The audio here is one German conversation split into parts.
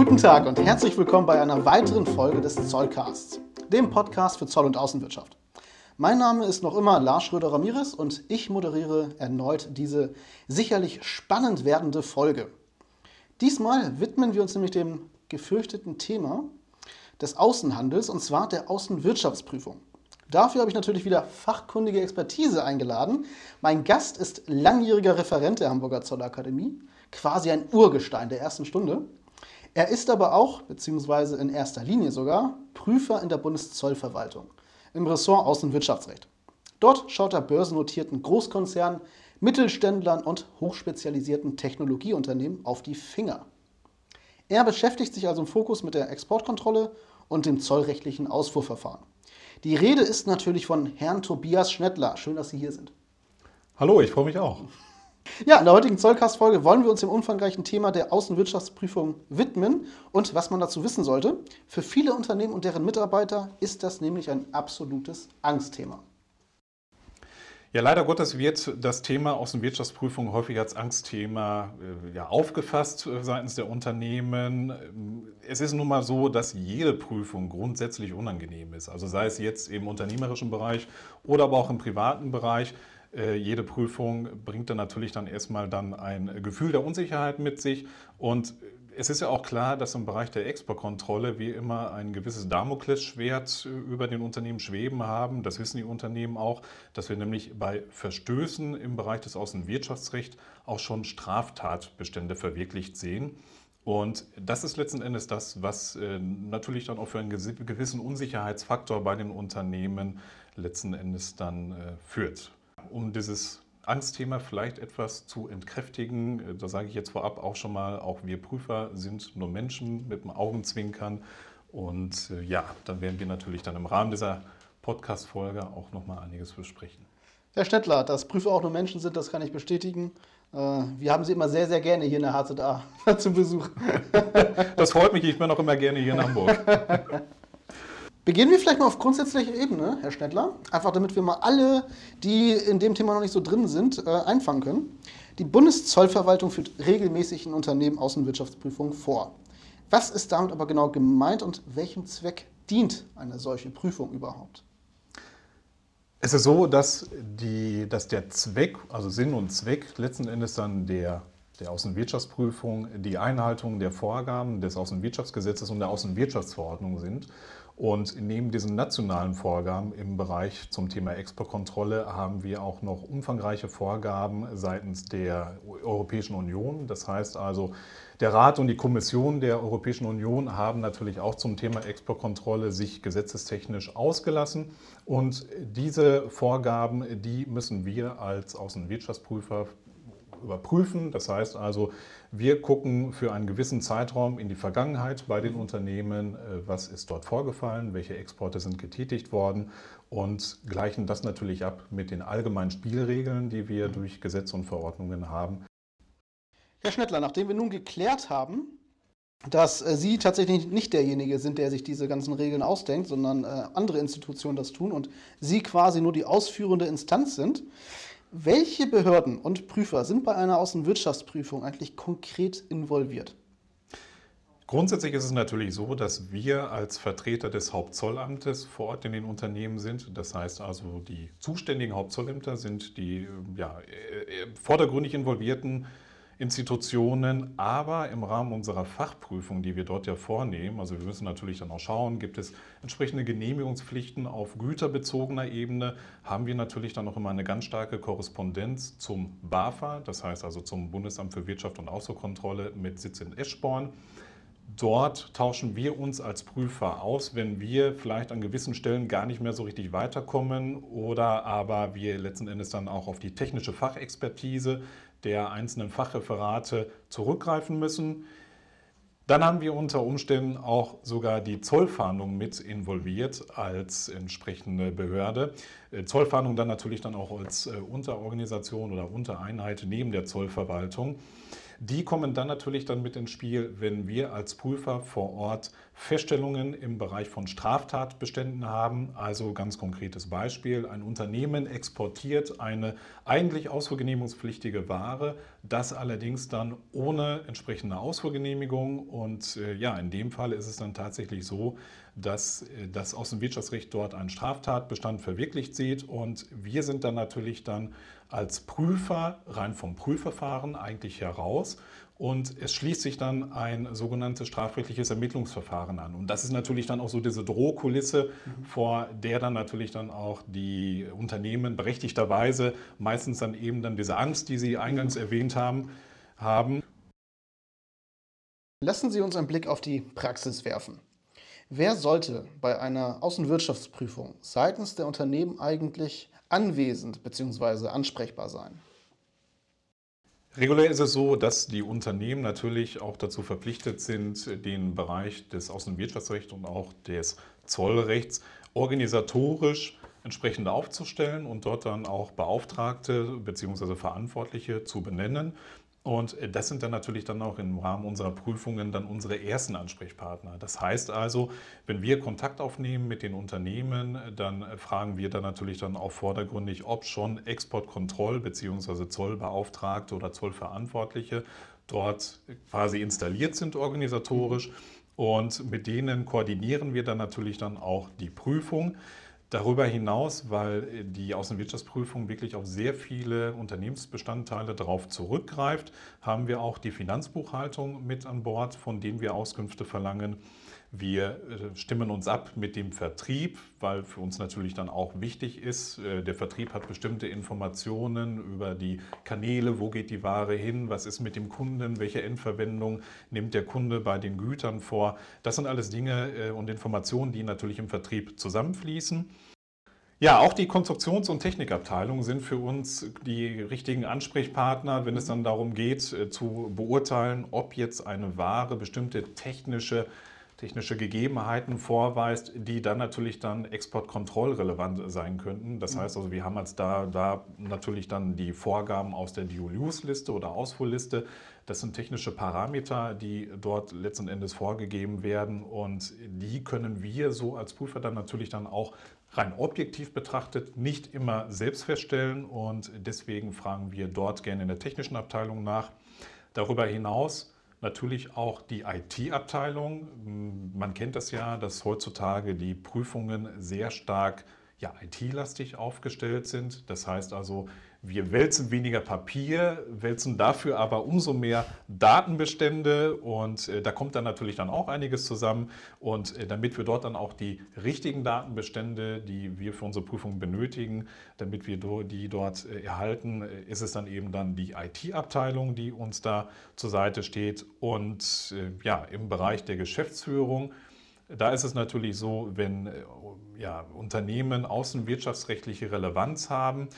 Guten Tag und herzlich willkommen bei einer weiteren Folge des Zollcasts, dem Podcast für Zoll- und Außenwirtschaft. Mein Name ist noch immer Lars Schröder-Ramirez und ich moderiere erneut diese sicherlich spannend werdende Folge. Diesmal widmen wir uns nämlich dem gefürchteten Thema des Außenhandels und zwar der Außenwirtschaftsprüfung. Dafür habe ich natürlich wieder fachkundige Expertise eingeladen. Mein Gast ist langjähriger Referent der Hamburger Zollakademie, quasi ein Urgestein der ersten Stunde. Er ist aber auch, beziehungsweise in erster Linie sogar, Prüfer in der Bundeszollverwaltung im Ressort Außenwirtschaftsrecht. Dort schaut er börsennotierten Großkonzernen, Mittelständlern und hochspezialisierten Technologieunternehmen auf die Finger. Er beschäftigt sich also im Fokus mit der Exportkontrolle und dem zollrechtlichen Ausfuhrverfahren. Die Rede ist natürlich von Herrn Tobias Schnettler. Schön, dass Sie hier sind. Hallo, ich freue mich auch. Ja, in der heutigen Zollcast-Folge wollen wir uns dem umfangreichen Thema der Außenwirtschaftsprüfung widmen und was man dazu wissen sollte. Für viele Unternehmen und deren Mitarbeiter ist das nämlich ein absolutes Angstthema. Ja, leider Gottes wird das Thema Außenwirtschaftsprüfung häufig als Angstthema äh, ja, aufgefasst seitens der Unternehmen. Es ist nun mal so, dass jede Prüfung grundsätzlich unangenehm ist. Also sei es jetzt im unternehmerischen Bereich oder aber auch im privaten Bereich. Äh, jede Prüfung bringt dann natürlich dann erstmal dann ein Gefühl der Unsicherheit mit sich und es ist ja auch klar, dass im Bereich der Exportkontrolle wir immer ein gewisses Damoklesschwert über den Unternehmen schweben haben. Das wissen die Unternehmen auch, dass wir nämlich bei Verstößen im Bereich des Außenwirtschaftsrechts auch schon Straftatbestände verwirklicht sehen. Und das ist letzten Endes das, was äh, natürlich dann auch für einen gewissen Unsicherheitsfaktor bei den Unternehmen letzten Endes dann äh, führt um dieses Angstthema vielleicht etwas zu entkräftigen, äh, da sage ich jetzt vorab auch schon mal, auch wir Prüfer sind nur Menschen mit dem Augenzwinkern. Und äh, ja, dann werden wir natürlich dann im Rahmen dieser Podcast-Folge auch noch mal einiges besprechen. Herr Stettler, dass Prüfer auch nur Menschen sind, das kann ich bestätigen. Äh, wir haben Sie immer sehr, sehr gerne hier in der HZA zum Besuch. Das freut mich, ich bin auch immer gerne hier in Hamburg. Beginnen wir vielleicht mal auf grundsätzlicher Ebene, Herr Schnettler, einfach damit wir mal alle, die in dem Thema noch nicht so drin sind, äh, einfangen können. Die Bundeszollverwaltung führt regelmäßig in Unternehmen Außenwirtschaftsprüfungen vor. Was ist damit aber genau gemeint und welchem Zweck dient eine solche Prüfung überhaupt? Es ist so, dass, die, dass der Zweck, also Sinn und Zweck letzten Endes dann der, der Außenwirtschaftsprüfung die Einhaltung der Vorgaben des Außenwirtschaftsgesetzes und der Außenwirtschaftsverordnung sind. Und neben diesen nationalen Vorgaben im Bereich zum Thema Exportkontrolle haben wir auch noch umfangreiche Vorgaben seitens der Europäischen Union. Das heißt also, der Rat und die Kommission der Europäischen Union haben natürlich auch zum Thema Exportkontrolle sich gesetzestechnisch ausgelassen. Und diese Vorgaben, die müssen wir als Außenwirtschaftsprüfer überprüfen. Das heißt also, wir gucken für einen gewissen Zeitraum in die Vergangenheit bei den Unternehmen, äh, was ist dort vorgefallen, welche Exporte sind getätigt worden und gleichen das natürlich ab mit den allgemeinen Spielregeln, die wir durch Gesetze und Verordnungen haben. Herr Schnettler, nachdem wir nun geklärt haben, dass äh, Sie tatsächlich nicht derjenige sind, der sich diese ganzen Regeln ausdenkt, sondern äh, andere Institutionen das tun und Sie quasi nur die ausführende Instanz sind, welche Behörden und Prüfer sind bei einer Außenwirtschaftsprüfung eigentlich konkret involviert? Grundsätzlich ist es natürlich so, dass wir als Vertreter des Hauptzollamtes vor Ort in den Unternehmen sind. Das heißt also, die zuständigen Hauptzollämter sind die ja, äh, äh, vordergründig involvierten Institutionen, aber im Rahmen unserer Fachprüfung, die wir dort ja vornehmen, also wir müssen natürlich dann auch schauen, gibt es entsprechende Genehmigungspflichten auf güterbezogener Ebene, haben wir natürlich dann auch immer eine ganz starke Korrespondenz zum BAFA, das heißt also zum Bundesamt für Wirtschaft und Außenkontrolle mit Sitz in Eschborn. Dort tauschen wir uns als Prüfer aus, wenn wir vielleicht an gewissen Stellen gar nicht mehr so richtig weiterkommen oder aber wir letzten Endes dann auch auf die technische Fachexpertise der einzelnen Fachreferate zurückgreifen müssen. Dann haben wir unter Umständen auch sogar die Zollfahndung mit involviert als entsprechende Behörde. Äh, Zollfahndung dann natürlich dann auch als äh, Unterorganisation oder Untereinheit neben der Zollverwaltung. Die kommen dann natürlich dann mit ins Spiel, wenn wir als Prüfer vor Ort Feststellungen im Bereich von Straftatbeständen haben. Also ganz konkretes Beispiel, ein Unternehmen exportiert eine eigentlich ausfuhrgenehmigungspflichtige Ware, das allerdings dann ohne entsprechende Ausfuhrgenehmigung. Und äh, ja, in dem Fall ist es dann tatsächlich so, dass äh, das Außenwirtschaftsrecht dort einen Straftatbestand verwirklicht sieht. Und wir sind dann natürlich dann als Prüfer rein vom Prüfverfahren eigentlich heraus und es schließt sich dann ein sogenanntes strafrechtliches Ermittlungsverfahren an. Und das ist natürlich dann auch so diese Drohkulisse, mhm. vor der dann natürlich dann auch die Unternehmen berechtigterweise meistens dann eben dann diese Angst, die Sie eingangs mhm. erwähnt haben, haben. Lassen Sie uns einen Blick auf die Praxis werfen. Wer sollte bei einer Außenwirtschaftsprüfung seitens der Unternehmen eigentlich anwesend bzw. ansprechbar sein? Regulär ist es so, dass die Unternehmen natürlich auch dazu verpflichtet sind, den Bereich des Außenwirtschaftsrechts und auch des Zollrechts organisatorisch entsprechend aufzustellen und dort dann auch Beauftragte bzw. Verantwortliche zu benennen. Und äh, das sind dann natürlich dann auch im Rahmen unserer Prüfungen dann unsere ersten Ansprechpartner. Das heißt also, wenn wir Kontakt aufnehmen mit den Unternehmen, dann äh, fragen wir dann natürlich dann auch vordergründig, ob schon Exportkontroll- bzw. Zollbeauftragte oder Zollverantwortliche dort quasi installiert sind organisatorisch. Und mit denen koordinieren wir dann natürlich dann auch die Prüfung. Darüber hinaus, weil die Außenwirtschaftsprüfung wirklich auf sehr viele Unternehmensbestandteile darauf zurückgreift, haben wir auch die Finanzbuchhaltung mit an Bord, von denen wir Auskünfte verlangen. Wir äh, stimmen uns ab mit dem Vertrieb, weil für uns natürlich dann auch wichtig ist, äh, der Vertrieb hat bestimmte Informationen über die Kanäle, wo geht die Ware hin, was ist mit dem Kunden, welche Endverwendung nimmt der Kunde bei den Gütern vor. Das sind alles Dinge äh, und Informationen, die natürlich im Vertrieb zusammenfließen. Ja, auch die Konstruktions- und Technikabteilung sind für uns die richtigen Ansprechpartner, wenn es dann darum geht, zu beurteilen, ob jetzt eine Ware bestimmte technische technische Gegebenheiten vorweist, die dann natürlich dann exportkontrollrelevant sein könnten. Das mhm. heißt also, wir haben jetzt da, da natürlich dann die Vorgaben aus der Dual-Use-Liste oder Ausfuhrliste. Das sind technische Parameter, die dort letzten Endes vorgegeben werden und die können wir so als Prüfer dann natürlich dann auch rein objektiv betrachtet nicht immer selbst feststellen und deswegen fragen wir dort gerne in der technischen Abteilung nach. Darüber hinaus natürlich auch die IT-Abteilung. Man kennt das ja, dass heutzutage die Prüfungen sehr stark ja, IT-lastig aufgestellt sind. Das heißt also, wir wälzen weniger Papier, wälzen dafür aber umso mehr Datenbestände und äh, da kommt dann natürlich dann auch einiges zusammen. Und äh, damit wir dort dann auch die richtigen Datenbestände, die wir für unsere Prüfung benötigen, damit wir die dort äh, erhalten, äh, ist es dann eben dann die IT-Abteilung, die uns da zur Seite steht. Und äh, ja, im Bereich der Geschäftsführung, da ist es natürlich so, wenn äh, ja, Unternehmen außenwirtschaftsrechtliche Relevanz haben,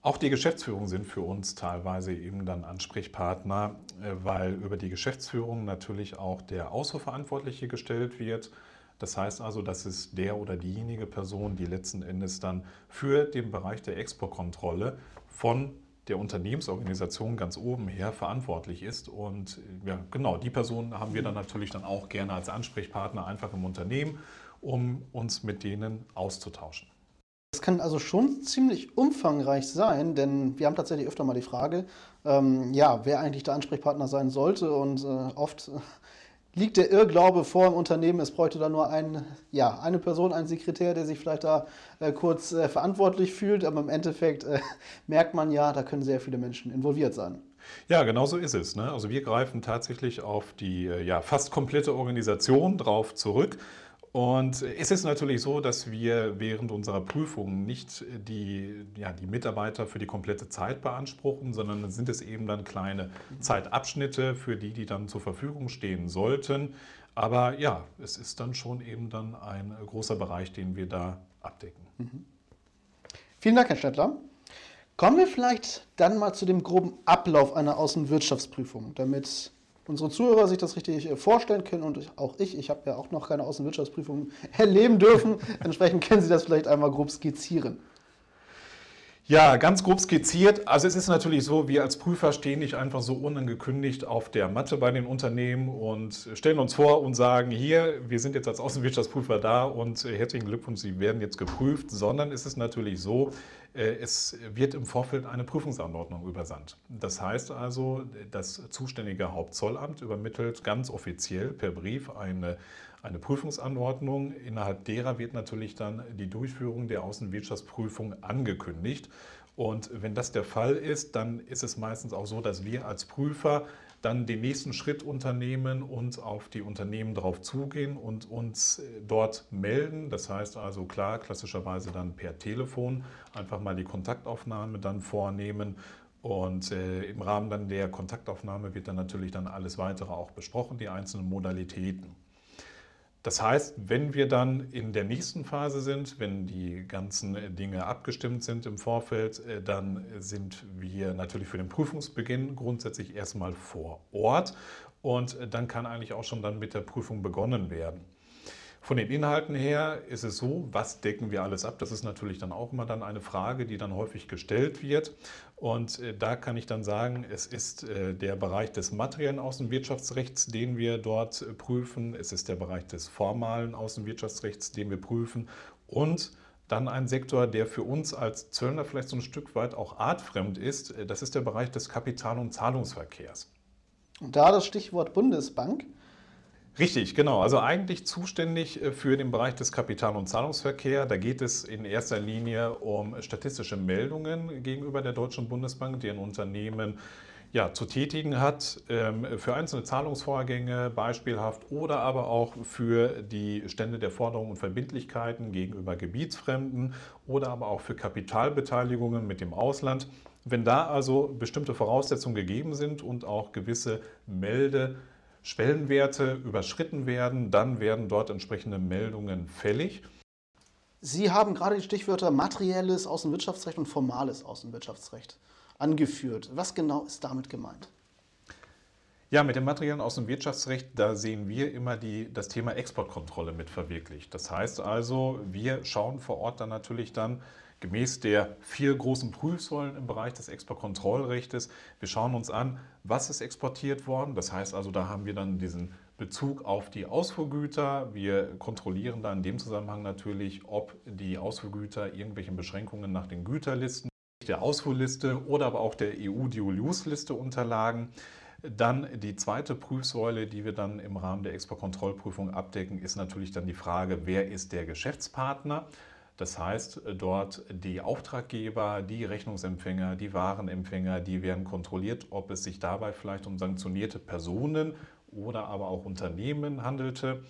auch die Geschäftsführung sind für uns teilweise eben dann Ansprechpartner, äh, weil über die Geschäftsführung natürlich auch der Ausfuhrverantwortliche gestellt wird. Das heißt also, das ist der oder diejenige Person, die letzten Endes dann für den Bereich der Exportkontrolle von der Unternehmensorganisation ganz oben her verantwortlich ist. Und ja, genau, die Person haben wir dann natürlich dann auch gerne als Ansprechpartner einfach im Unternehmen, um uns mit denen auszutauschen. Das kann also schon ziemlich umfangreich sein, denn wir haben tatsächlich öfter mal die Frage, ähm, ja, wer eigentlich der Ansprechpartner sein sollte. Und äh, oft äh, liegt der Irrglaube vor im Unternehmen, es bräuchte da nur ein, ja, eine Person, ein Sekretär, der sich vielleicht da äh, kurz äh, verantwortlich fühlt. Aber im Endeffekt äh, merkt man ja, da können sehr viele Menschen involviert sein. Ja, genau so ist es. Ne? Also wir greifen tatsächlich auf die äh, ja, fast komplette Organisation drauf zurück. Und es ist natürlich so, dass wir während unserer Prüfung nicht die, ja, die Mitarbeiter für die komplette Zeit beanspruchen, sondern sind es eben dann kleine Zeitabschnitte, für die die dann zur Verfügung stehen sollten. Aber ja, es ist dann schon eben dann ein großer Bereich, den wir da abdecken. Mhm. Vielen Dank, Herr Stettler. Kommen wir vielleicht dann mal zu dem groben Ablauf einer Außenwirtschaftsprüfung, damit unsere Zuhörer sich das richtig äh, vorstellen können und auch ich, ich habe ja auch noch keine Außenwirtschaftsprüfung erleben dürfen. Entsprechend können Sie das vielleicht einmal grob skizzieren. Ja, ganz grob skizziert. Also es ist natürlich so, wir als Prüfer stehen nicht einfach so unangekündigt auf der Matte bei den Unternehmen und stellen uns vor und sagen, hier, wir sind jetzt als Außenwirtschaftsprüfer da und herzlichen Glückwunsch, Sie werden jetzt geprüft, sondern es ist natürlich so, äh, es wird im Vorfeld eine Prüfungsanordnung übersandt. Das heißt also, das zuständige Hauptzollamt übermittelt ganz offiziell per Brief eine eine Prüfungsanordnung. Innerhalb derer wird natürlich dann die Durchführung der Außenwirtschaftsprüfung angekündigt. Und wenn das der Fall ist, dann ist es meistens auch so, dass wir als Prüfer dann den nächsten Schritt unternehmen und auf die Unternehmen drauf zugehen und uns dort melden. Das heißt also klar, klassischerweise dann per Telefon einfach mal die Kontaktaufnahme dann vornehmen. Und äh, im Rahmen dann der Kontaktaufnahme wird dann natürlich dann alles weitere auch besprochen, die einzelnen Modalitäten. Das heißt, wenn wir dann in der nächsten Phase sind, wenn die ganzen Dinge abgestimmt sind im Vorfeld, äh, dann sind wir natürlich für den Prüfungsbeginn grundsätzlich erstmal vor Ort und dann kann eigentlich auch schon dann mit der Prüfung begonnen werden. Von den Inhalten her ist es so, was decken wir alles ab? Das ist natürlich dann auch immer dann eine Frage, die dann häufig gestellt wird. Und äh, da kann ich dann sagen, es ist äh, der Bereich des materiellen Außenwirtschaftsrechts, den wir dort äh, prüfen. Es ist der Bereich des formalen Außenwirtschaftsrechts, den wir prüfen. Und dann ein Sektor, der für uns als Zöllner vielleicht so ein Stück weit auch artfremd ist. Das ist der Bereich des Kapital- und Zahlungsverkehrs. Und da das Stichwort Bundesbank. Richtig, genau. Also eigentlich zuständig äh, für den Bereich des Kapital- und Zahlungsverkehrs. Da geht es in erster Linie um statistische Meldungen gegenüber der Deutschen Bundesbank, die ein Unternehmen ja, zu tätigen hat ähm, für einzelne Zahlungsvorgänge beispielhaft oder aber auch für die Stände der Forderungen und Verbindlichkeiten gegenüber Gebietsfremden oder aber auch für Kapitalbeteiligungen mit dem Ausland. Wenn da also bestimmte Voraussetzungen gegeben sind und auch gewisse Melde- Schwellenwerte überschritten werden, dann werden dort entsprechende Meldungen fällig. Sie haben gerade die Stichwörter materielles Außenwirtschaftsrecht und formales Außenwirtschaftsrecht angeführt. Was genau ist damit gemeint? Ja, mit dem materiellen Außenwirtschaftsrecht, da sehen wir immer die, das Thema Exportkontrolle mit verwirklicht. Das heißt also, wir schauen vor Ort dann natürlich dann, gemäß der vier großen Prüfsäulen im Bereich des Exportkontrollrechtes. Wir schauen uns an, was ist exportiert worden. Das heißt also, da haben wir dann diesen Bezug auf die Ausfuhrgüter. Wir kontrollieren da in dem Zusammenhang natürlich, ob die Ausfuhrgüter irgendwelchen Beschränkungen nach den Güterlisten, der Ausfuhrliste oder aber auch der EU-Dual-Use-Liste unterlagen. Dann die zweite Prüfsäule, die wir dann im Rahmen der Exportkontrollprüfung abdecken, ist natürlich dann die Frage, wer ist der Geschäftspartner? Das heißt, dort die Auftraggeber, die Rechnungsempfänger, die Warenempfänger, die werden kontrolliert, ob es sich dabei vielleicht um sanktionierte Personen oder aber auch Unternehmen handelte.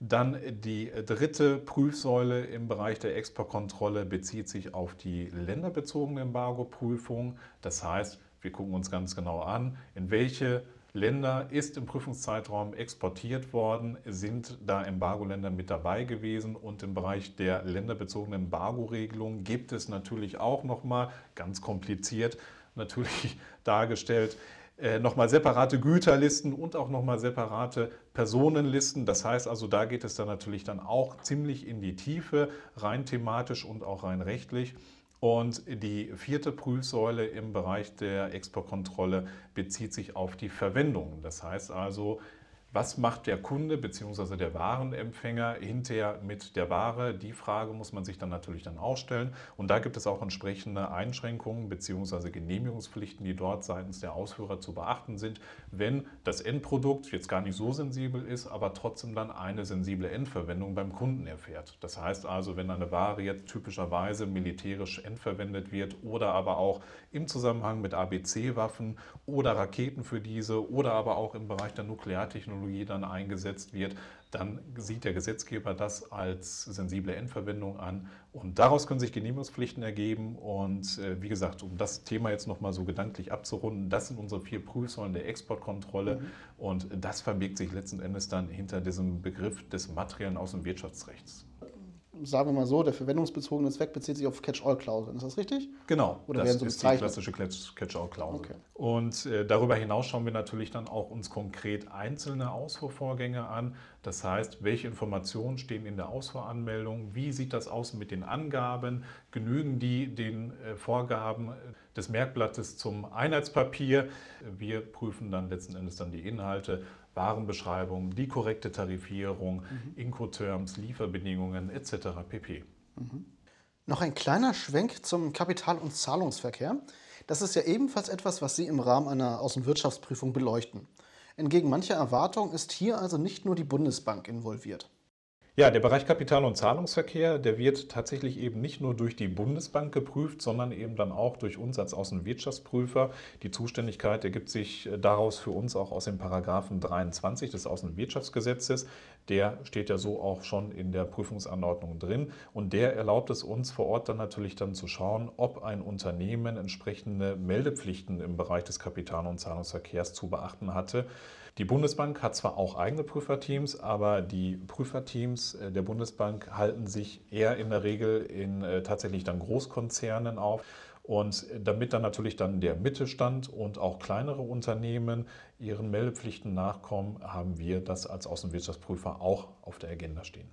Dann die dritte Prüfsäule im Bereich der Exportkontrolle bezieht sich auf die länderbezogene Embargo-Prüfung. Das heißt, wir gucken uns ganz genau an, in welche Länder ist im Prüfungszeitraum exportiert worden, sind da Embargo-Länder mit dabei gewesen und im Bereich der länderbezogenen Embargo-Regelung gibt es natürlich auch nochmal, ganz kompliziert natürlich dargestellt, äh, nochmal separate Güterlisten und auch nochmal separate Personenlisten. Das heißt also, da geht es dann natürlich dann auch ziemlich in die Tiefe, rein thematisch und auch rein rechtlich. Und die vierte Prüfsäule im Bereich der Exportkontrolle bezieht sich auf die Verwendung. Das heißt also, was macht der Kunde bzw. der Warenempfänger hinterher mit der Ware? Die Frage muss man sich dann natürlich dann auch stellen. Und da gibt es auch entsprechende Einschränkungen bzw. Genehmigungspflichten, die dort seitens der Ausführer zu beachten sind, wenn das Endprodukt jetzt gar nicht so sensibel ist, aber trotzdem dann eine sensible Endverwendung beim Kunden erfährt. Das heißt also, wenn eine Ware jetzt typischerweise militärisch endverwendet wird oder aber auch im Zusammenhang mit ABC-Waffen oder Raketen für diese oder aber auch im Bereich der Nukleartechnologie Technologie dann eingesetzt wird, dann sieht der Gesetzgeber das als sensible Endverwendung an und daraus können sich Genehmigungspflichten ergeben und äh, wie gesagt, um das Thema jetzt nochmal so gedanklich abzurunden, das sind unsere vier Prüfsäulen der Exportkontrolle mhm. und das verbirgt sich letzten Endes dann hinter diesem Begriff des materiellen Außenwirtschaftsrechts. Sagen wir mal so, der verwendungsbezogene Zweck bezieht sich auf Catch-all-Klauseln. Ist das richtig? Genau, Oder das werden so ist die klassische Catch-all-Klausel. Okay. Und äh, darüber hinaus schauen wir natürlich dann auch uns konkret einzelne Ausfuhrvorgänge an. Das heißt, welche Informationen stehen in der Ausfuhranmeldung? Wie sieht das aus mit den Angaben? Genügen die den äh, Vorgaben des Merkblattes zum Einheitspapier? Wir prüfen dann letzten Endes dann die Inhalte, Warenbeschreibung, die korrekte Tarifierung, Incoterms, Lieferbedingungen etc. pp. Noch ein kleiner Schwenk zum Kapital- und Zahlungsverkehr. Das ist ja ebenfalls etwas, was Sie im Rahmen einer Außenwirtschaftsprüfung beleuchten. Entgegen mancher Erwartung ist hier also nicht nur die Bundesbank involviert. Ja, der Bereich Kapital- und Zahlungsverkehr, der wird tatsächlich eben nicht nur durch die Bundesbank geprüft, sondern eben dann auch durch uns als Außenwirtschaftsprüfer. Die Zuständigkeit ergibt sich äh, daraus für uns auch aus dem Paragraphen 23 des Außenwirtschaftsgesetzes. Der steht ja so auch schon in der Prüfungsanordnung drin und der erlaubt es uns vor Ort dann natürlich dann zu schauen, ob ein Unternehmen entsprechende Meldepflichten im Bereich des Kapital- und Zahlungsverkehrs zu beachten hatte. Die Bundesbank hat zwar auch eigene Prüferteams, aber die Prüferteams äh, der Bundesbank halten sich eher in der Regel in äh, tatsächlich dann Großkonzernen auf. Und damit dann natürlich dann der Mittelstand und auch kleinere Unternehmen ihren Meldepflichten nachkommen, haben wir das als Außenwirtschaftsprüfer auch auf der Agenda stehen.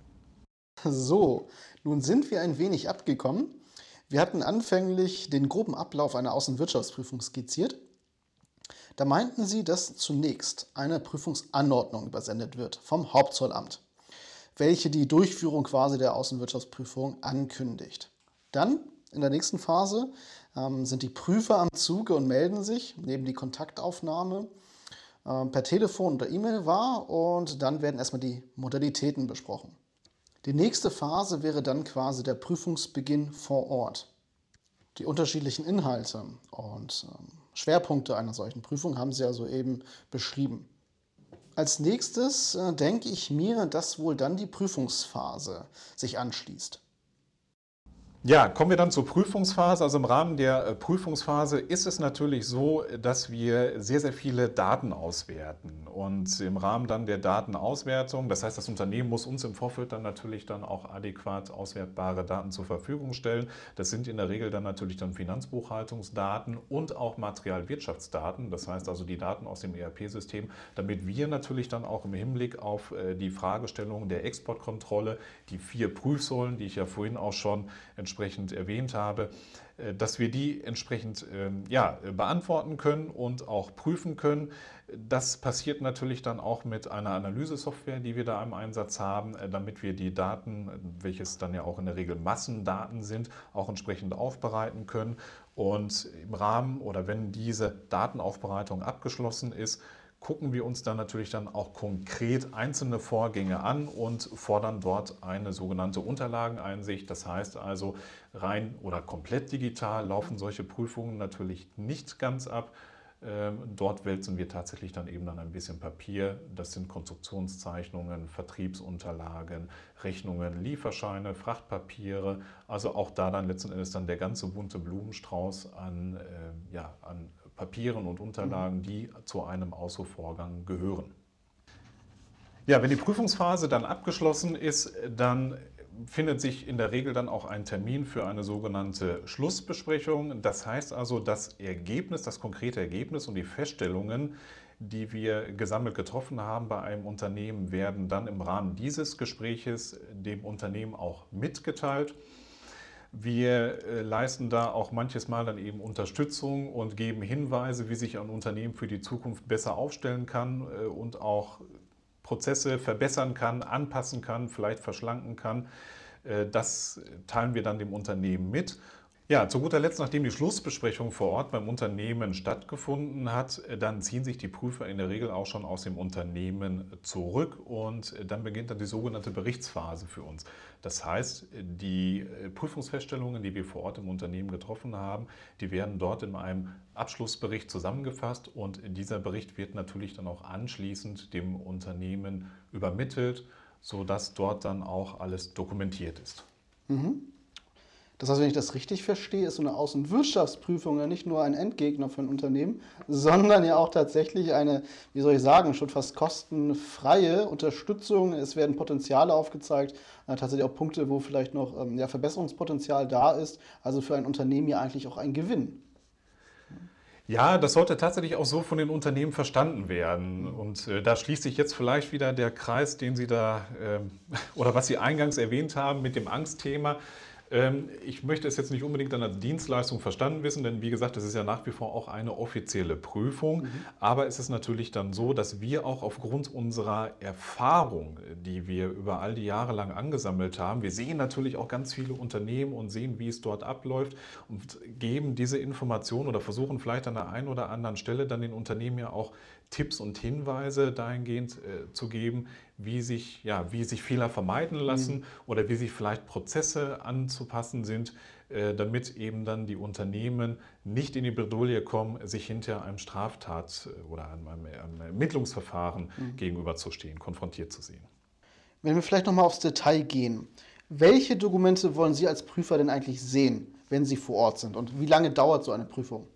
So, nun sind wir ein wenig abgekommen. Wir hatten anfänglich den groben Ablauf einer Außenwirtschaftsprüfung skizziert. Da meinten Sie, dass zunächst eine Prüfungsanordnung übersendet wird vom Hauptzollamt, welche die Durchführung quasi der Außenwirtschaftsprüfung ankündigt. Dann in der nächsten Phase ähm, sind die Prüfer am Zuge und melden sich, nehmen die Kontaktaufnahme äh, per Telefon oder E-Mail wahr und dann werden erstmal die Modalitäten besprochen. Die nächste Phase wäre dann quasi der Prüfungsbeginn vor Ort. Die unterschiedlichen Inhalte und ähm, Schwerpunkte einer solchen Prüfung haben Sie ja soeben beschrieben. Als nächstes äh, denke ich mir, dass wohl dann die Prüfungsphase sich anschließt. Ja, kommen wir dann zur Prüfungsphase. Also im Rahmen der äh, Prüfungsphase ist es natürlich so, dass wir sehr, sehr viele Daten auswerten. Und im Rahmen dann der Datenauswertung, das heißt, das Unternehmen muss uns im Vorfeld dann natürlich dann auch adäquat auswertbare Daten zur Verfügung stellen. Das sind in der Regel dann natürlich dann Finanzbuchhaltungsdaten und auch Materialwirtschaftsdaten. Das heißt also die Daten aus dem ERP-System, damit wir natürlich dann auch im Hinblick auf äh, die Fragestellung der Exportkontrolle, die vier Prüfsäulen, die ich ja vorhin auch schon entsprechend erwähnt habe, äh, dass wir die entsprechend ähm, ja, beantworten können und auch prüfen können. Das passiert natürlich dann auch mit einer Analysesoftware, die wir da im Einsatz haben, äh, damit wir die Daten, welches dann ja auch in der Regel Massendaten sind, auch entsprechend aufbereiten können. Und im Rahmen oder wenn diese Datenaufbereitung abgeschlossen ist, gucken wir uns dann natürlich dann auch konkret einzelne Vorgänge an und fordern dort eine sogenannte Unterlageneinsicht. Das heißt also rein oder komplett digital laufen solche Prüfungen natürlich nicht ganz ab. Ähm, Dort wälzen wir tatsächlich dann eben dann ein bisschen Papier. Das sind Konstruktionszeichnungen, Vertriebsunterlagen, Rechnungen, Lieferscheine, Frachtpapiere. Also auch da dann letzten Endes dann der ganze bunte Blumenstrauß an, äh, ja, an Papieren und Unterlagen, die zu einem Ausfuhrvorgang gehören. Ja, wenn die Prüfungsphase dann abgeschlossen ist, dann findet sich in der Regel dann auch ein Termin für eine sogenannte Schlussbesprechung. Das heißt also, das Ergebnis, das konkrete Ergebnis und die Feststellungen, die wir gesammelt getroffen haben bei einem Unternehmen, werden dann im Rahmen dieses Gespräches dem Unternehmen auch mitgeteilt. Wir äh, leisten da auch manches Mal dann eben Unterstützung und geben Hinweise, wie sich ein Unternehmen für die Zukunft besser aufstellen kann äh, und auch Prozesse verbessern kann, anpassen kann, vielleicht verschlanken kann. Äh, Das teilen wir dann dem Unternehmen mit. Ja, zu guter Letzt, nachdem die Schlussbesprechung vor Ort beim Unternehmen stattgefunden hat, äh, dann ziehen sich die Prüfer in der Regel auch schon aus dem Unternehmen zurück und äh, dann beginnt dann die sogenannte Berichtsphase für uns. Das heißt, die äh, Prüfungsfeststellungen, die wir vor Ort im Unternehmen getroffen haben, die werden dort in einem Abschlussbericht zusammengefasst und dieser Bericht wird natürlich dann auch anschließend dem Unternehmen übermittelt, sodass dort dann auch alles dokumentiert ist. Das heißt, wenn ich das richtig verstehe, ist so eine Außenwirtschaftsprüfung ja nicht nur ein Endgegner für ein Unternehmen, sondern ja auch tatsächlich eine, wie soll ich sagen, schon fast kostenfreie Unterstützung. Es werden Potenziale aufgezeigt, äh, tatsächlich auch Punkte, wo vielleicht noch ähm, ja, Verbesserungspotenzial da ist. Also für ein Unternehmen ja eigentlich auch ein Gewinn. Ja, das sollte tatsächlich auch so von den Unternehmen verstanden werden. Und äh, da schließt sich jetzt vielleicht wieder der Kreis, den Sie da äh, oder was Sie eingangs erwähnt haben mit dem Angstthema. Ähm, ich möchte es jetzt nicht unbedingt dann als Dienstleistung verstanden wissen, denn wie gesagt, es ist ja nach wie vor auch eine offizielle Prüfung. Mhm. Aber es ist natürlich dann so, dass wir auch aufgrund unserer Erfahrung, die wir über all die Jahre lang angesammelt haben, wir sehen natürlich auch ganz viele Unternehmen und sehen, wie es dort abläuft und geben diese Informationen oder versuchen vielleicht an der einen oder anderen Stelle dann den Unternehmen ja auch Tipps und Hinweise dahingehend äh, zu geben, wie sich, ja, wie sich Fehler vermeiden lassen mhm. oder wie sich vielleicht Prozesse anzupassen sind, äh, damit eben dann die Unternehmen nicht in die Bredouille kommen, sich hinter einem Straftat äh, oder einem, einem Ermittlungsverfahren mhm. gegenüberzustehen, konfrontiert zu sehen. Wenn wir vielleicht nochmal aufs Detail gehen, welche Dokumente wollen Sie als Prüfer denn eigentlich sehen, wenn Sie vor Ort sind? Und wie lange dauert so eine Prüfung?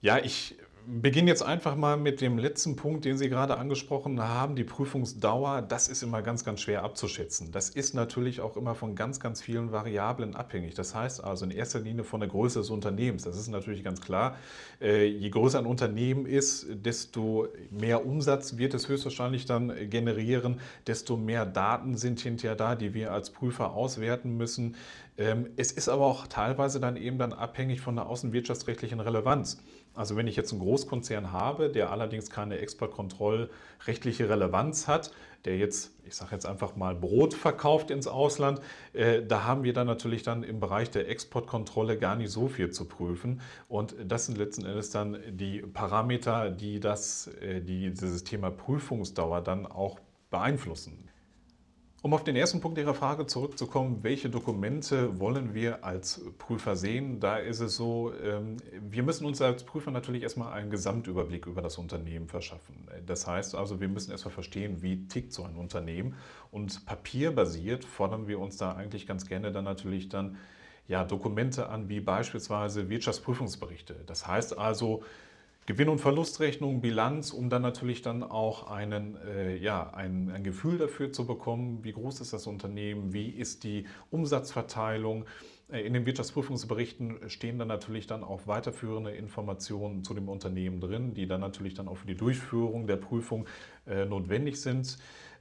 Ja, ich beginne jetzt einfach mal mit dem letzten Punkt, den Sie gerade angesprochen haben, die Prüfungsdauer. Das ist immer ganz, ganz schwer abzuschätzen. Das ist natürlich auch immer von ganz, ganz vielen Variablen abhängig. Das heißt also in erster Linie von der Größe des Unternehmens. Das ist natürlich ganz klar. Äh, je größer ein Unternehmen ist, desto mehr Umsatz wird es höchstwahrscheinlich dann generieren, desto mehr Daten sind hinterher da, die wir als Prüfer auswerten müssen. Ähm, es ist aber auch teilweise dann eben dann abhängig von der außenwirtschaftsrechtlichen Relevanz. Also wenn ich jetzt einen Großkonzern habe, der allerdings keine exportkontrollrechtliche Relevanz hat, der jetzt, ich sage jetzt einfach mal, Brot verkauft ins Ausland, äh, da haben wir dann natürlich dann im Bereich der Exportkontrolle gar nicht so viel zu prüfen. Und das sind letzten Endes dann die Parameter, die, das, äh, die dieses Thema Prüfungsdauer dann auch beeinflussen. Um auf den ersten Punkt Ihrer Frage zurückzukommen, welche Dokumente wollen wir als Prüfer sehen? Da ist es so, ähm, wir müssen uns als Prüfer natürlich erstmal einen Gesamtüberblick über das Unternehmen verschaffen. Das heißt also, wir müssen erstmal verstehen, wie tickt so ein Unternehmen. Und papierbasiert fordern wir uns da eigentlich ganz gerne dann natürlich dann ja, Dokumente an, wie beispielsweise Wirtschaftsprüfungsberichte. Das heißt also, Gewinn- und Verlustrechnung, Bilanz, um dann natürlich dann auch einen, äh, ja, ein, ein Gefühl dafür zu bekommen, wie groß ist das Unternehmen, wie ist die Umsatzverteilung. Äh, in den Wirtschaftsprüfungsberichten stehen dann natürlich dann auch weiterführende Informationen zu dem Unternehmen drin, die dann natürlich dann auch für die Durchführung der Prüfung äh, notwendig sind.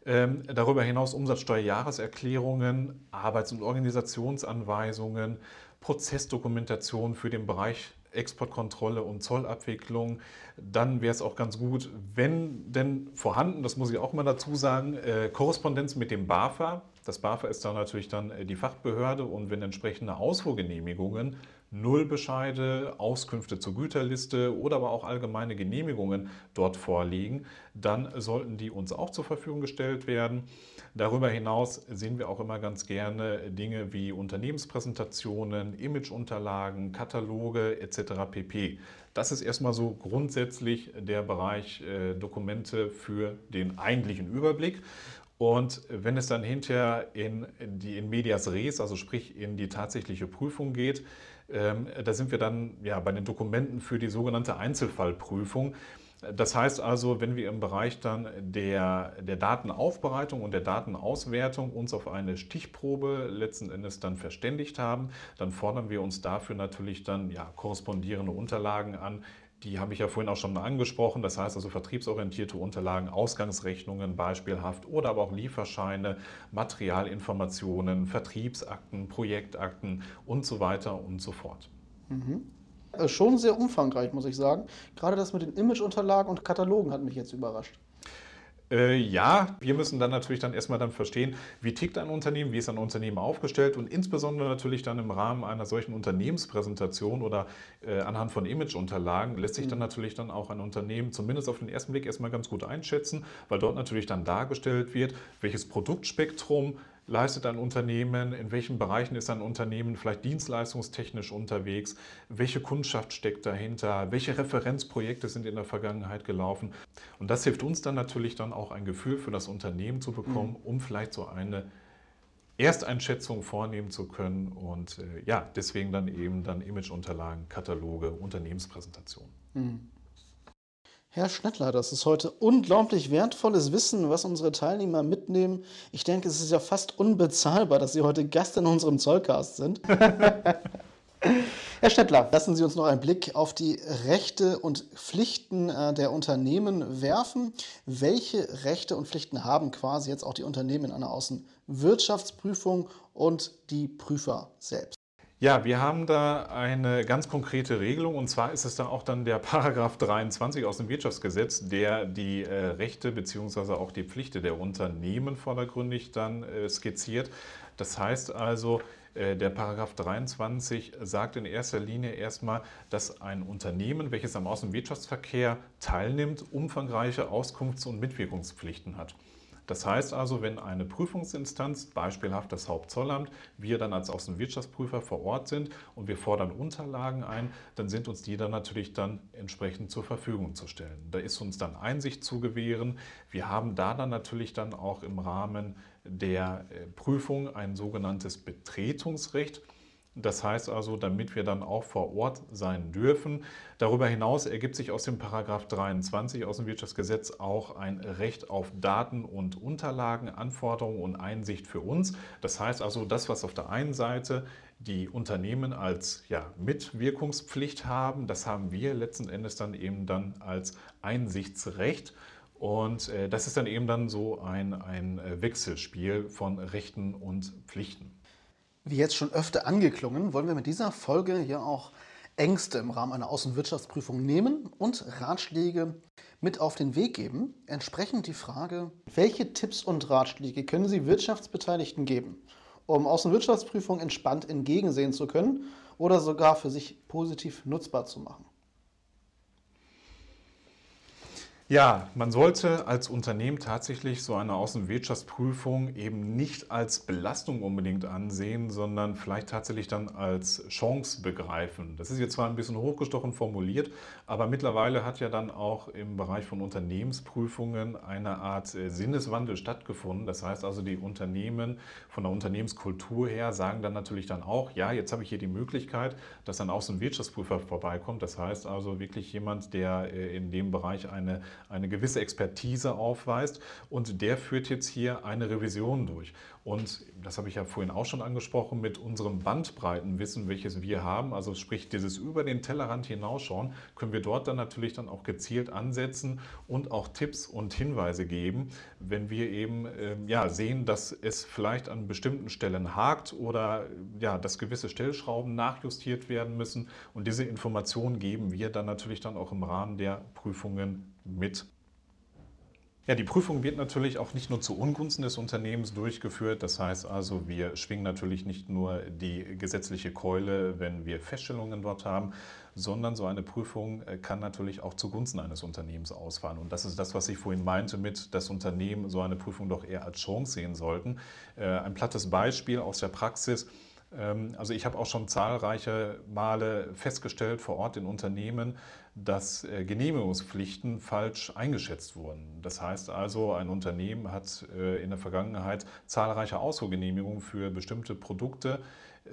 Ähm, darüber hinaus Umsatzsteuerjahreserklärungen, Arbeits- und Organisationsanweisungen, Prozessdokumentation für den Bereich Exportkontrolle und Zollabwicklung, dann wäre es auch ganz gut, wenn denn vorhanden, das muss ich auch mal dazu sagen, äh, Korrespondenz mit dem BAFA. Das BAFA ist dann natürlich dann äh, die Fachbehörde und wenn entsprechende Ausfuhrgenehmigungen Nullbescheide, Auskünfte zur Güterliste oder aber auch allgemeine Genehmigungen dort vorliegen, dann sollten die uns auch zur Verfügung gestellt werden. Darüber hinaus sehen wir auch immer ganz gerne Dinge wie Unternehmenspräsentationen, Imageunterlagen, Kataloge etc. pp. Das ist erstmal so grundsätzlich der Bereich äh, Dokumente für den eigentlichen Überblick. Und wenn es dann hinterher in die in Medias Res, also sprich in die tatsächliche Prüfung geht, ähm, da sind wir dann ja, bei den Dokumenten für die sogenannte Einzelfallprüfung. Das heißt also, wenn wir im Bereich dann der, der Datenaufbereitung und der Datenauswertung uns auf eine Stichprobe letzten Endes dann verständigt haben, dann fordern wir uns dafür natürlich dann ja, korrespondierende Unterlagen an, die habe ich ja vorhin auch schon mal angesprochen. Das heißt also vertriebsorientierte Unterlagen, Ausgangsrechnungen beispielhaft oder aber auch Lieferscheine, Materialinformationen, Vertriebsakten, Projektakten und so weiter und so fort. Mhm. Äh, schon sehr umfangreich, muss ich sagen. Gerade das mit den Imageunterlagen und Katalogen hat mich jetzt überrascht. Äh, ja, wir müssen dann natürlich dann erstmal dann verstehen, wie tickt ein Unternehmen, wie ist ein Unternehmen aufgestellt und insbesondere natürlich dann im Rahmen einer solchen Unternehmenspräsentation oder äh, anhand von Imageunterlagen lässt sich mhm. dann natürlich dann auch ein Unternehmen zumindest auf den ersten Blick erstmal ganz gut einschätzen, weil dort natürlich dann dargestellt wird, welches Produktspektrum leistet ein Unternehmen, in welchen Bereichen ist ein Unternehmen vielleicht dienstleistungstechnisch unterwegs, welche Kundschaft steckt dahinter, welche Referenzprojekte sind in der Vergangenheit gelaufen. Und das hilft uns dann natürlich dann auch ein Gefühl für das Unternehmen zu bekommen, mhm. um vielleicht so eine Ersteinschätzung vornehmen zu können und äh, ja, deswegen dann eben dann Imageunterlagen, Kataloge, Unternehmenspräsentationen. Mhm. Herr Schnettler, das ist heute unglaublich wertvolles Wissen, was unsere Teilnehmer mitnehmen. Ich denke, es ist ja fast unbezahlbar, dass Sie heute Gast in unserem Zollcast sind. Herr Schnettler, lassen Sie uns noch einen Blick auf die Rechte und Pflichten äh, der Unternehmen werfen. Welche Rechte und Pflichten haben quasi jetzt auch die Unternehmen in einer Außenwirtschaftsprüfung und die Prüfer selbst? Ja, wir haben da eine ganz konkrete Regelung und zwar ist es da auch dann der Paragraph 23 aus dem Wirtschaftsgesetz, der die äh, Rechte bzw. auch die Pflichten der Unternehmen vordergründig dann äh, skizziert. Das heißt also, äh, der Paragraph 23 sagt in erster Linie erstmal, dass ein Unternehmen, welches am Außenwirtschaftsverkehr teilnimmt, umfangreiche Auskunfts- und Mitwirkungspflichten hat. Das heißt also, wenn eine Prüfungsinstanz, beispielhaft das Hauptzollamt, wir dann als Außenwirtschaftsprüfer vor Ort sind und wir fordern Unterlagen ein, dann sind uns die dann natürlich dann entsprechend zur Verfügung zu stellen. Da ist uns dann Einsicht zu gewähren. Wir haben da dann natürlich dann auch im Rahmen der äh, Prüfung ein sogenanntes Betretungsrecht. Das heißt also, damit wir dann auch vor Ort sein dürfen. Darüber hinaus ergibt sich aus dem Paragraph 23 aus dem Wirtschaftsgesetz auch ein Recht auf Daten und Unterlagen, Anforderungen und Einsicht für uns. Das heißt also, das, was auf der einen Seite die Unternehmen als ja, Mitwirkungspflicht haben, das haben wir letzten Endes dann eben dann als Einsichtsrecht. Und äh, das ist dann eben dann so ein, ein äh, Wechselspiel von Rechten und Pflichten. Wie jetzt schon öfter angeklungen, wollen wir mit dieser Folge ja auch Ängste im Rahmen einer Außenwirtschaftsprüfung nehmen und Ratschläge mit auf den Weg geben. Entsprechend die Frage, welche Tipps und Ratschläge können Sie Wirtschaftsbeteiligten geben, um Außenwirtschaftsprüfungen entspannt entgegensehen zu können oder sogar für sich positiv nutzbar zu machen? Ja, man sollte als Unternehmen tatsächlich so eine Außenwirtschaftsprüfung eben nicht als Belastung unbedingt ansehen, sondern vielleicht tatsächlich dann als Chance begreifen. Das ist jetzt zwar ein bisschen hochgestochen formuliert, aber mittlerweile hat ja dann auch im Bereich von Unternehmensprüfungen eine Art äh, Sinneswandel stattgefunden. Das heißt also, die Unternehmen von der Unternehmenskultur her sagen dann natürlich dann auch, ja, jetzt habe ich hier die Möglichkeit, dass ein Außenwirtschaftsprüfer vorbeikommt. Das heißt also wirklich jemand, der äh, in dem Bereich eine eine gewisse Expertise aufweist und der führt jetzt hier eine Revision durch. Und das habe ich ja vorhin auch schon angesprochen, mit unserem Bandbreitenwissen, welches wir haben, also sprich dieses über den Tellerrand hinausschauen, können wir dort dann natürlich dann auch gezielt ansetzen und auch Tipps und Hinweise geben, wenn wir eben äh, ja, sehen, dass es vielleicht an bestimmten Stellen hakt oder ja, dass gewisse Stellschrauben nachjustiert werden müssen. Und diese Informationen geben wir dann natürlich dann auch im Rahmen der Prüfungen mit. Ja, die Prüfung wird natürlich auch nicht nur zu Ungunsten des Unternehmens durchgeführt. Das heißt also, wir schwingen natürlich nicht nur die gesetzliche Keule, wenn wir Feststellungen dort haben, sondern so eine Prüfung äh, kann natürlich auch zugunsten eines Unternehmens ausfallen. Und das ist das, was ich vorhin meinte mit, dass Unternehmen so eine Prüfung doch eher als Chance sehen sollten. Äh, ein plattes Beispiel aus der Praxis. Ähm, also ich habe auch schon zahlreiche Male festgestellt vor Ort in Unternehmen, dass äh, Genehmigungspflichten falsch eingeschätzt wurden. Das heißt also, ein Unternehmen hat äh, in der Vergangenheit zahlreiche Ausfuhrgenehmigungen für bestimmte Produkte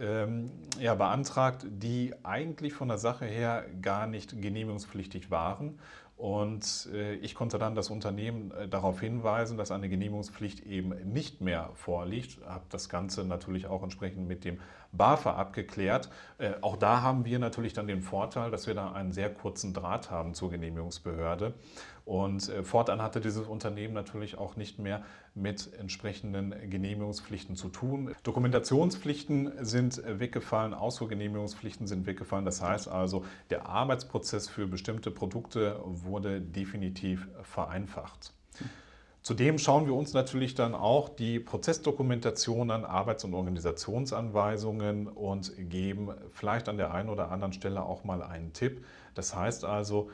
ähm, ja, beantragt, die eigentlich von der Sache her gar nicht genehmigungspflichtig waren. Und äh, ich konnte dann das Unternehmen äh, darauf hinweisen, dass eine Genehmigungspflicht eben nicht mehr vorliegt. Habe das Ganze natürlich auch entsprechend mit dem BAFA abgeklärt. Äh, auch da haben wir natürlich dann den Vorteil, dass wir da einen sehr kurzen Draht haben zur Genehmigungsbehörde. Und äh, fortan hatte dieses Unternehmen natürlich auch nicht mehr mit entsprechenden Genehmigungspflichten zu tun. Dokumentationspflichten sind äh, weggefallen, Ausfuhrgenehmigungspflichten sind weggefallen. Das heißt also, der Arbeitsprozess für bestimmte Produkte wurde definitiv vereinfacht. Zudem schauen wir uns natürlich dann auch die Prozessdokumentation an, Arbeits- und Organisationsanweisungen und geben vielleicht an der einen oder anderen Stelle auch mal einen Tipp. Das heißt also,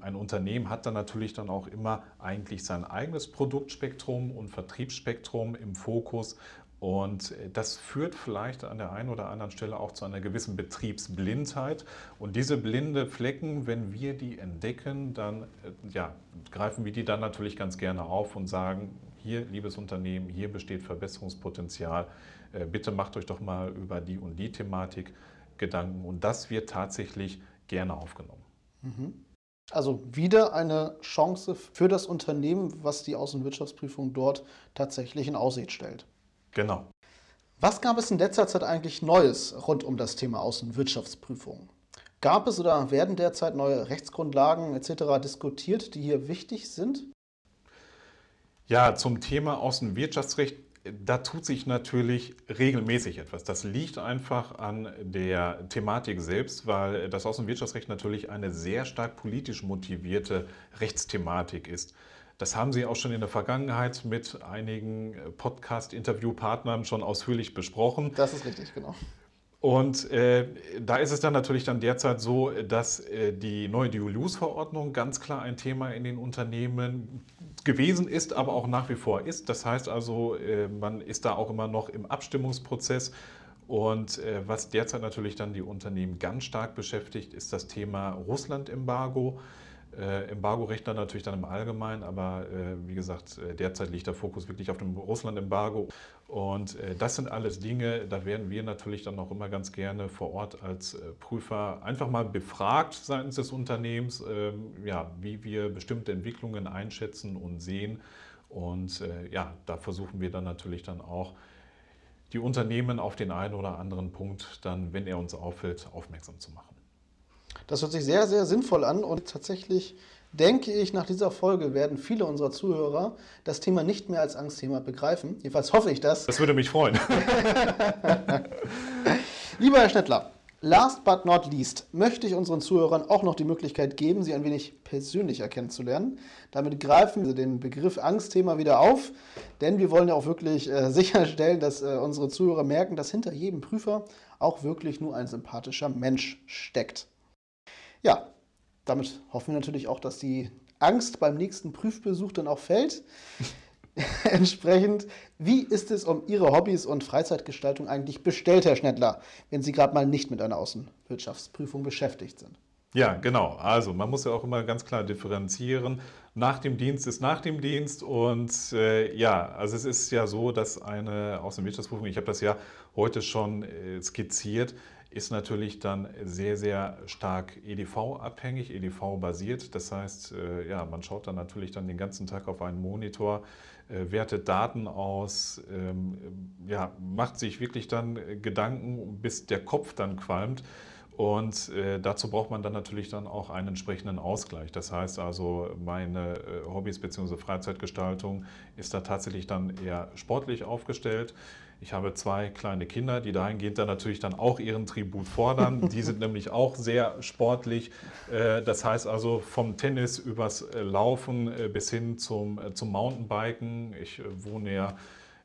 ein Unternehmen hat dann natürlich dann auch immer eigentlich sein eigenes Produktspektrum und Vertriebsspektrum im Fokus und äh, das führt vielleicht an der einen oder anderen Stelle auch zu einer gewissen Betriebsblindheit. Und diese blinde Flecken, wenn wir die entdecken, dann äh, ja, greifen wir die dann natürlich ganz gerne auf und sagen, hier, liebes Unternehmen, hier besteht Verbesserungspotenzial. Äh, bitte macht euch doch mal über die und die Thematik Gedanken. Und das wird tatsächlich gerne aufgenommen. Mhm. Also wieder eine Chance für das Unternehmen, was die Außenwirtschaftsprüfung dort tatsächlich in Aussicht stellt. Genau. Was gab es in letzter Zeit eigentlich Neues rund um das Thema Außenwirtschaftsprüfung? Gab es oder werden derzeit neue Rechtsgrundlagen etc. diskutiert, die hier wichtig sind? Ja, zum Thema Außenwirtschaftsrecht, da tut sich natürlich regelmäßig etwas. Das liegt einfach an der Thematik selbst, weil das Außenwirtschaftsrecht natürlich eine sehr stark politisch motivierte Rechtsthematik ist. Das haben Sie auch schon in der Vergangenheit mit einigen Podcast-Interviewpartnern schon ausführlich besprochen. Das ist richtig, genau. Und äh, da ist es dann natürlich dann derzeit so, dass äh, die neue Dual-Use-Verordnung ganz klar ein Thema in den Unternehmen gewesen ist, aber auch nach wie vor ist. Das heißt also, äh, man ist da auch immer noch im Abstimmungsprozess. Und äh, was derzeit natürlich dann die Unternehmen ganz stark beschäftigt, ist das Thema Russland-Embargo. Äh, Embargo-Recht dann natürlich dann im Allgemeinen, aber äh, wie gesagt, äh, derzeit liegt der Fokus wirklich auf dem Russland-Embargo. Und äh, das sind alles Dinge, da werden wir natürlich dann auch immer ganz gerne vor Ort als äh, Prüfer einfach mal befragt seitens des Unternehmens, ähm, ja, wie wir bestimmte Entwicklungen einschätzen und sehen. Und äh, ja, da versuchen wir dann natürlich dann auch, die Unternehmen auf den einen oder anderen Punkt dann, wenn er uns auffällt, aufmerksam zu machen. Das hört sich sehr, sehr sinnvoll an und tatsächlich denke ich, nach dieser Folge werden viele unserer Zuhörer das Thema nicht mehr als Angstthema begreifen. Jedenfalls hoffe ich das. Das würde mich freuen. Lieber Herr Schnettler, last but not least möchte ich unseren Zuhörern auch noch die Möglichkeit geben, Sie ein wenig persönlicher kennenzulernen. Damit greifen wir den Begriff Angstthema wieder auf, denn wir wollen ja auch wirklich äh, sicherstellen, dass äh, unsere Zuhörer merken, dass hinter jedem Prüfer auch wirklich nur ein sympathischer Mensch steckt. Ja, damit hoffen wir natürlich auch, dass die Angst beim nächsten Prüfbesuch dann auch fällt. Entsprechend, wie ist es um Ihre Hobbys und Freizeitgestaltung eigentlich bestellt, Herr Schnettler, wenn Sie gerade mal nicht mit einer Außenwirtschaftsprüfung beschäftigt sind? Ja, genau. Also man muss ja auch immer ganz klar differenzieren. Nach dem Dienst ist nach dem Dienst. Und äh, ja, also es ist ja so, dass eine Außenwirtschaftsprüfung, ich habe das ja heute schon äh, skizziert, ist natürlich dann sehr, sehr stark EDV-abhängig, EDV-basiert. Das heißt, äh, ja, man schaut dann natürlich dann den ganzen Tag auf einen Monitor, äh, wertet Daten aus, ähm, ja, macht sich wirklich dann Gedanken, bis der Kopf dann qualmt. Und äh, dazu braucht man dann natürlich dann auch einen entsprechenden Ausgleich. Das heißt also, meine äh, Hobbys bzw. Freizeitgestaltung ist da tatsächlich dann eher sportlich aufgestellt. Ich habe zwei kleine Kinder, die dahingehend dann natürlich dann auch ihren Tribut fordern. Die sind nämlich auch sehr sportlich. Äh, das heißt also vom Tennis übers äh, Laufen äh, bis hin zum, zum Mountainbiken. Ich wohne ja,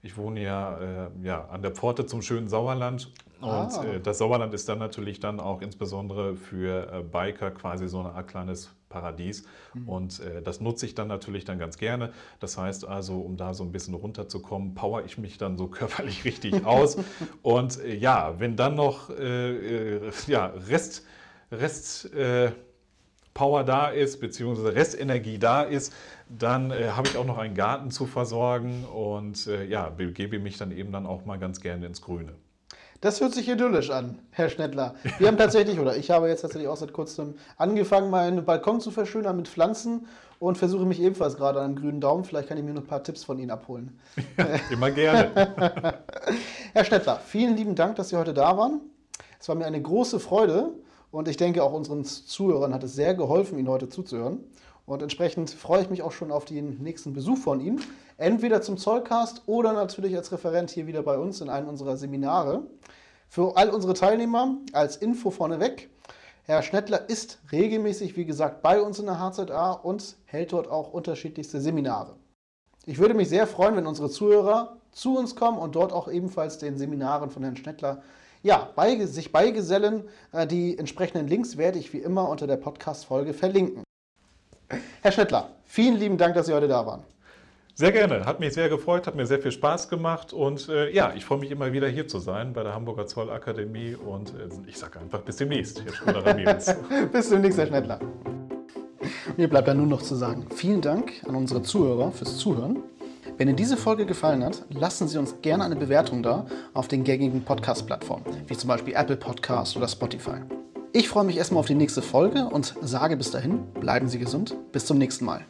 ich wohne ja, ja an der Pforte zum schönen Sauerland. Und ah. das Sauerland ist dann natürlich dann auch insbesondere für Biker quasi so eine Art kleines Paradies. Mhm. Und äh, das nutze ich dann natürlich dann ganz gerne. Das heißt also, um da so ein bisschen runterzukommen, power ich mich dann so körperlich richtig aus. Und äh, ja, wenn dann noch äh, äh ja, Rest, Rest äh, Power da ist, beziehungsweise Restenergie da ist, dann äh, habe ich auch noch einen Garten zu versorgen und ja, begebe mich dann eben dann auch mal ganz gerne ins Grüne. Das hört sich idyllisch an, Herr Schnettler. Wir haben tatsächlich, oder ich habe jetzt tatsächlich auch seit kurzem angefangen, meinen Balkon zu verschönern mit Pflanzen und versuche mich ebenfalls gerade an einem grünen Daumen. Vielleicht kann ich mir noch ein paar Tipps von Ihnen abholen. Ja, immer gerne. Herr Schnettler, vielen lieben Dank, dass Sie heute da waren. Es war mir eine große Freude und ich denke, auch unseren Zuhörern hat es sehr geholfen, Ihnen heute zuzuhören. Und entsprechend freue ich mich auch schon auf den nächsten Besuch von Ihnen. Entweder zum Zollcast oder natürlich als Referent hier wieder bei uns in einem unserer Seminare. Für all unsere Teilnehmer als Info vorneweg. Herr Schnettler ist regelmäßig, wie gesagt, bei uns in der HZA und hält dort auch unterschiedlichste Seminare. Ich würde mich sehr freuen, wenn unsere Zuhörer zu uns kommen und dort auch ebenfalls den Seminaren von Herrn Schnettler ja, bei, sich beigesellen. Äh, die entsprechenden Links werde ich wie immer unter der Podcast-Folge verlinken. Herr Schnittler, vielen lieben Dank, dass Sie heute da waren. Sehr gerne, hat mich sehr gefreut, hat mir sehr viel Spaß gemacht und äh, ja, ich freue mich immer wieder hier zu sein bei der Hamburger Zollakademie und äh, ich sage einfach bis demnächst, bis demnächst, Herr Schnettler. Mir bleibt dann nur noch zu sagen, vielen Dank an unsere Zuhörer fürs Zuhören. Wenn Ihnen diese Folge gefallen hat, lassen Sie uns gerne eine Bewertung da auf den gängigen Podcast-Plattformen, wie zum Beispiel Apple Podcast oder Spotify. Ich freue mich erstmal auf die nächste Folge und sage bis dahin, bleiben Sie gesund, bis zum nächsten Mal.